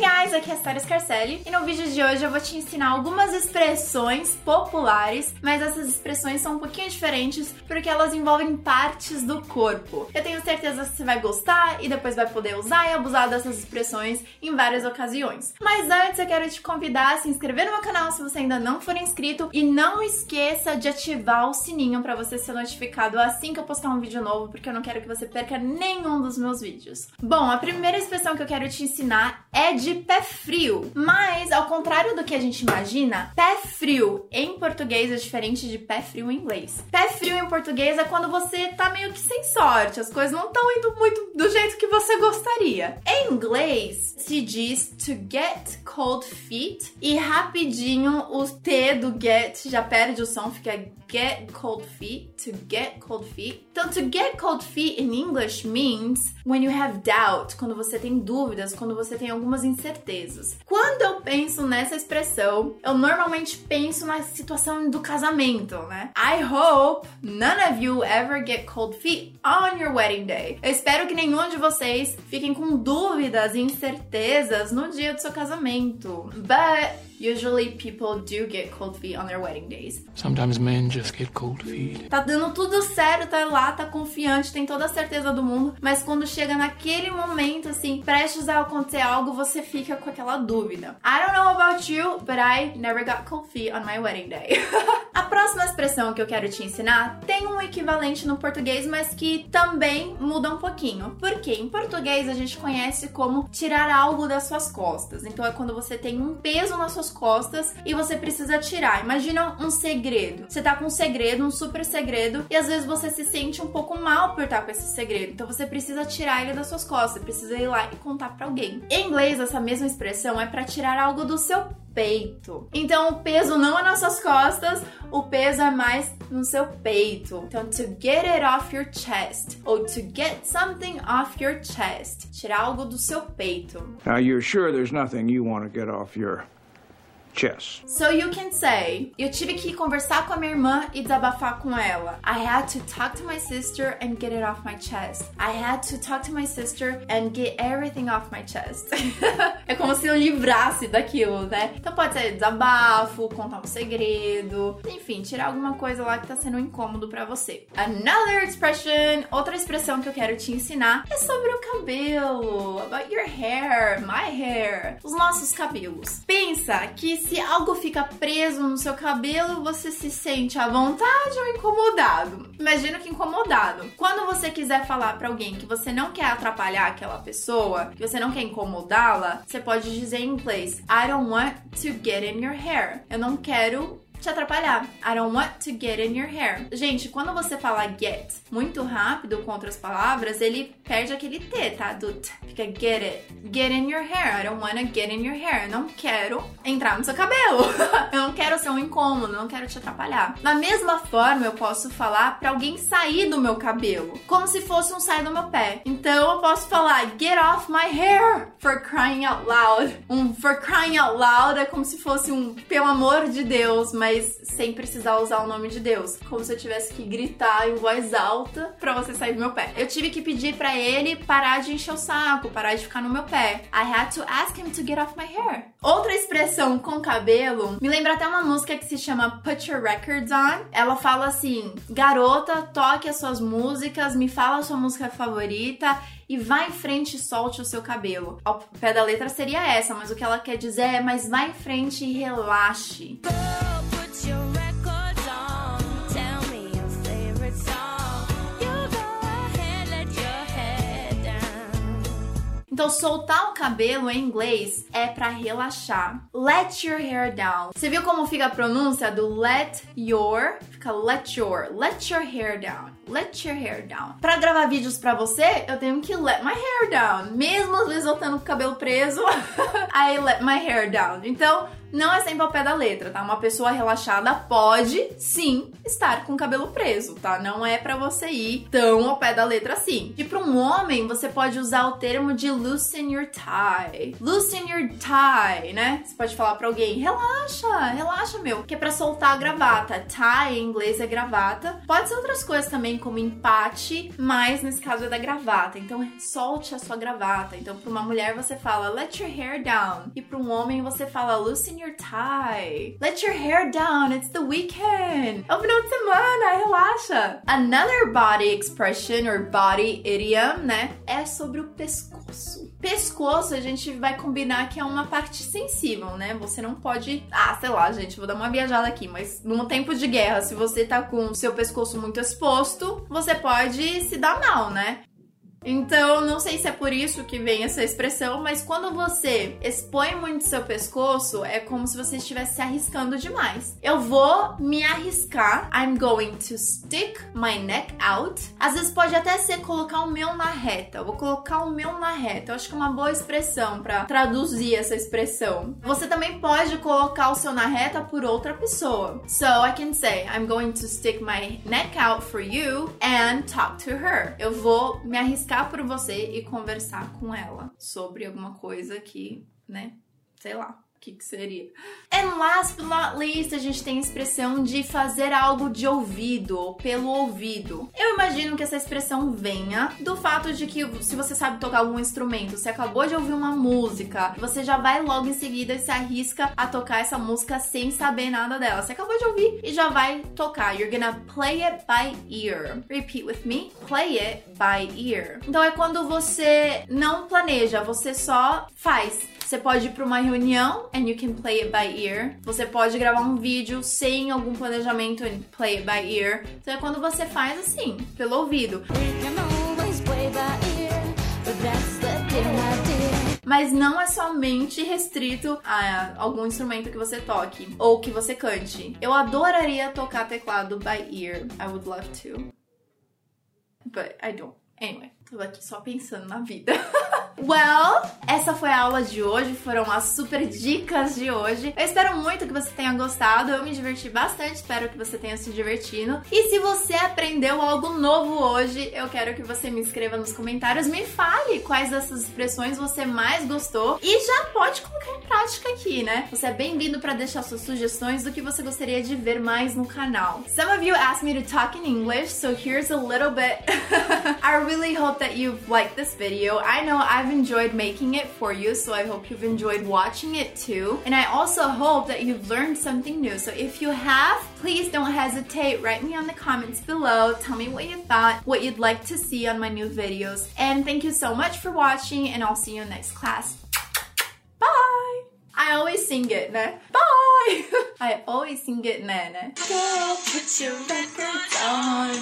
Hey guys, aqui é a Sarah Scarcelli e no vídeo de hoje eu vou te ensinar algumas expressões populares, mas essas expressões são um pouquinho diferentes porque elas envolvem partes do corpo. Eu tenho certeza que você vai gostar e depois vai poder usar e abusar dessas expressões em várias ocasiões. Mas antes eu quero te convidar a se inscrever no meu canal se você ainda não for inscrito e não esqueça de ativar o sininho para você ser notificado assim que eu postar um vídeo novo, porque eu não quero que você perca nenhum dos meus vídeos. Bom, a primeira expressão que eu quero te ensinar é de pé frio. Mas, ao contrário do que a gente imagina, pé frio em português é diferente de pé frio em inglês. Pé frio em português é quando você tá meio que sem sorte, as coisas não estão indo muito do jeito que você gostaria. Em inglês, se diz to get cold feet e rapidinho o T do get já perde o som, fica get cold feet, to get cold feet. Então, to get cold feet in English means when you have doubt, quando você tem dúvidas, quando você tem algumas incertezas. Quando eu penso nessa expressão, eu normalmente penso na situação do casamento, né? I hope none of you ever get cold feet on your wedding day. Eu espero que nenhum de vocês fiquem com dúvidas e incertezas no dia do seu casamento. But Usually people do get cold feet on their wedding days. Sometimes men just get cold feet. Tá dando tudo certo, tá lá, tá confiante, tem toda a certeza do mundo, mas quando chega naquele momento, assim, prestes a acontecer algo, você fica com aquela dúvida. I don't know about you, but I never got cold feet on my wedding day. próxima expressão que eu quero te ensinar tem um equivalente no português, mas que também muda um pouquinho. Porque em português a gente conhece como tirar algo das suas costas. Então é quando você tem um peso nas suas costas e você precisa tirar. Imagina um segredo. Você tá com um segredo, um super segredo, e às vezes você se sente um pouco mal por estar com esse segredo. Então você precisa tirar ele das suas costas, precisa ir lá e contar para alguém. Em inglês, essa mesma expressão é para tirar algo do seu peito. Então o peso não é nas suas costas, o peso é mais no seu peito. Então to get it off your chest ou to get something off your chest, tirar algo do seu peito. Now you're sure there's nothing you want to get off your chest. So you can say, eu tive que conversar com a minha irmã e desabafar com ela. I had to talk to my sister and get it off my chest. I had to talk to my sister and get everything off my chest. é como se eu livrasse daquilo, né? Então pode ser desabafo, contar um segredo, enfim, tirar alguma coisa lá que tá sendo incômodo para você. Another expression, outra expressão que eu quero te ensinar é sobre o cabelo. About your hair, my hair, os nossos cabelos. Pensa que se algo fica preso no seu cabelo, você se sente à vontade ou incomodado? Imagina que incomodado. Quando você quiser falar para alguém que você não quer atrapalhar aquela pessoa, que você não quer incomodá-la, você pode dizer em inglês: I don't want to get in your hair. Eu não quero te atrapalhar. I don't want to get in your hair. Gente, quando você fala get muito rápido com outras palavras, ele perde aquele T, tá? Do t. Fica get it. Get in your hair. I don't wanna get in your hair. Eu não quero entrar no seu cabelo. eu não quero ser um incômodo, não quero te atrapalhar. Da mesma forma, eu posso falar para alguém sair do meu cabelo, como se fosse um sair do meu pé. Então eu posso falar get off my hair for crying out loud. Um for crying out loud é como se fosse um pelo amor de Deus, mas mas sem precisar usar o nome de Deus. Como se eu tivesse que gritar em voz alta para você sair do meu pé. Eu tive que pedir para ele parar de encher o saco, parar de ficar no meu pé. I had to ask him to get off my hair. Outra expressão com cabelo me lembra até uma música que se chama Put Your Records On. Ela fala assim: Garota, toque as suas músicas, me fala a sua música favorita e vá em frente e solte o seu cabelo. Ao pé da letra seria essa, mas o que ela quer dizer é: mas vá em frente e relaxe. Então, soltar o cabelo em inglês é para relaxar. Let your hair down. Você viu como fica a pronúncia do let your? Fica let your. Let your hair down. Let your hair down. Para gravar vídeos para você, eu tenho que let my hair down. Mesmo às vezes eu com o cabelo preso, I let my hair down. Então, não é sempre ao pé da letra, tá? Uma pessoa relaxada pode sim estar com o cabelo preso, tá? Não é para você ir tão ao pé da letra assim. E para um homem, você pode usar o termo de loosen your tie. Loosen your tie, né? Você pode falar para alguém, relaxa, relaxa, meu, que é para soltar a gravata. Tie em inglês é gravata. Pode ser outras coisas também, como empate, mas nesse caso é da gravata. Então solte a sua gravata. Então para uma mulher você fala let your hair down e para um homem você fala loosen your tie. Let your hair down, it's the weekend. É o final de semana, relaxa. Another body expression or body idiom, né, é sobre o pescoço. Pescoço, a gente vai combinar que é uma parte sensível, né? Você não pode. Ah, sei lá, gente, vou dar uma viajada aqui, mas num tempo de guerra, se você tá com o seu pescoço muito exposto, você pode se dar mal, né? Então, não sei se é por isso que vem essa expressão, mas quando você expõe muito seu pescoço, é como se você estivesse se arriscando demais. Eu vou me arriscar. I'm going to stick my neck out. Às vezes pode até ser colocar o meu na reta. Eu vou colocar o meu na reta. Eu acho que é uma boa expressão para traduzir essa expressão. Você também pode colocar o seu na reta por outra pessoa. So I can say I'm going to stick my neck out for you and talk to her. Eu vou me arriscar arriscar por você e conversar com ela sobre alguma coisa que, né, sei lá, o que, que seria? And last but not least, a gente tem a expressão de fazer algo de ouvido ou pelo ouvido. Eu imagino que essa expressão venha do fato de que se você sabe tocar algum instrumento, você acabou de ouvir uma música, você já vai logo em seguida e se arrisca a tocar essa música sem saber nada dela. Você acabou de ouvir e já vai tocar. You're gonna play it by ear. Repeat with me. Play it by ear. Então é quando você não planeja, você só faz. Você pode ir para uma reunião and you can play it by ear. Você pode gravar um vídeo sem algum planejamento and play it by ear. Então é quando você faz assim, pelo ouvido. Mas não é somente restrito a algum instrumento que você toque ou que você cante. Eu adoraria tocar teclado by ear. I would love to. But I don't. Anyway, tô aqui só pensando na vida. Well, essa foi a aula de hoje, foram as super dicas de hoje. Eu espero muito que você tenha gostado, eu me diverti bastante, espero que você tenha se divertindo. E se você aprendeu algo novo hoje, eu quero que você me escreva nos comentários, me fale quais dessas expressões você mais gostou e já pode colocar em prática aqui, né? Você é bem-vindo para deixar suas sugestões do que você gostaria de ver mais no canal. Some of you asked me to talk in English, so here's a little bit. I really hope that you've liked this video. I know I've enjoyed making it for you, so I hope you've enjoyed watching it too. And I also hope that you've learned something new. So if you have, please don't hesitate. Write me on the comments below. Tell me what you thought, what you'd like to see on my new videos. And thank you so much for watching, and I'll see you in next class. Bye! I always sing it, né? Bye! I always sing it, né? Girl, put your records on.